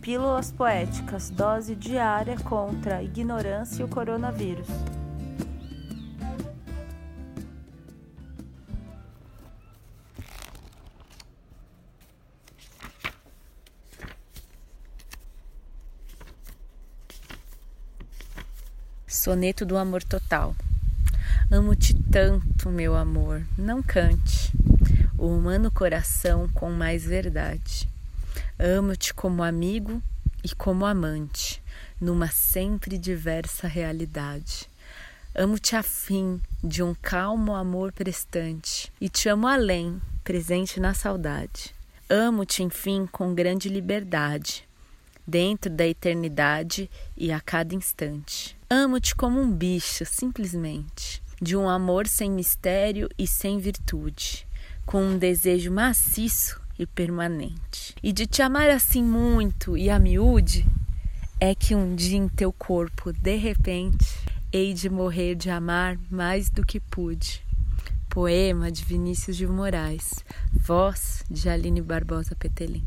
Pílulas Poéticas Dose diária contra a ignorância e o coronavírus. Soneto do Amor Total. Amo-te tanto, meu amor, não cante o humano coração com mais verdade. Amo-te como amigo e como amante, numa sempre diversa realidade. Amo-te a fim de um calmo amor prestante, e te amo além, presente na saudade. Amo-te, enfim, com grande liberdade, dentro da eternidade e a cada instante. Amo-te como um bicho, simplesmente, de um amor sem mistério e sem virtude, com um desejo maciço e permanente. E de te amar assim muito e a miúde, é que um dia em teu corpo, de repente, hei de morrer de amar mais do que pude. Poema de Vinícius de Moraes, voz de Aline Barbosa Petelin.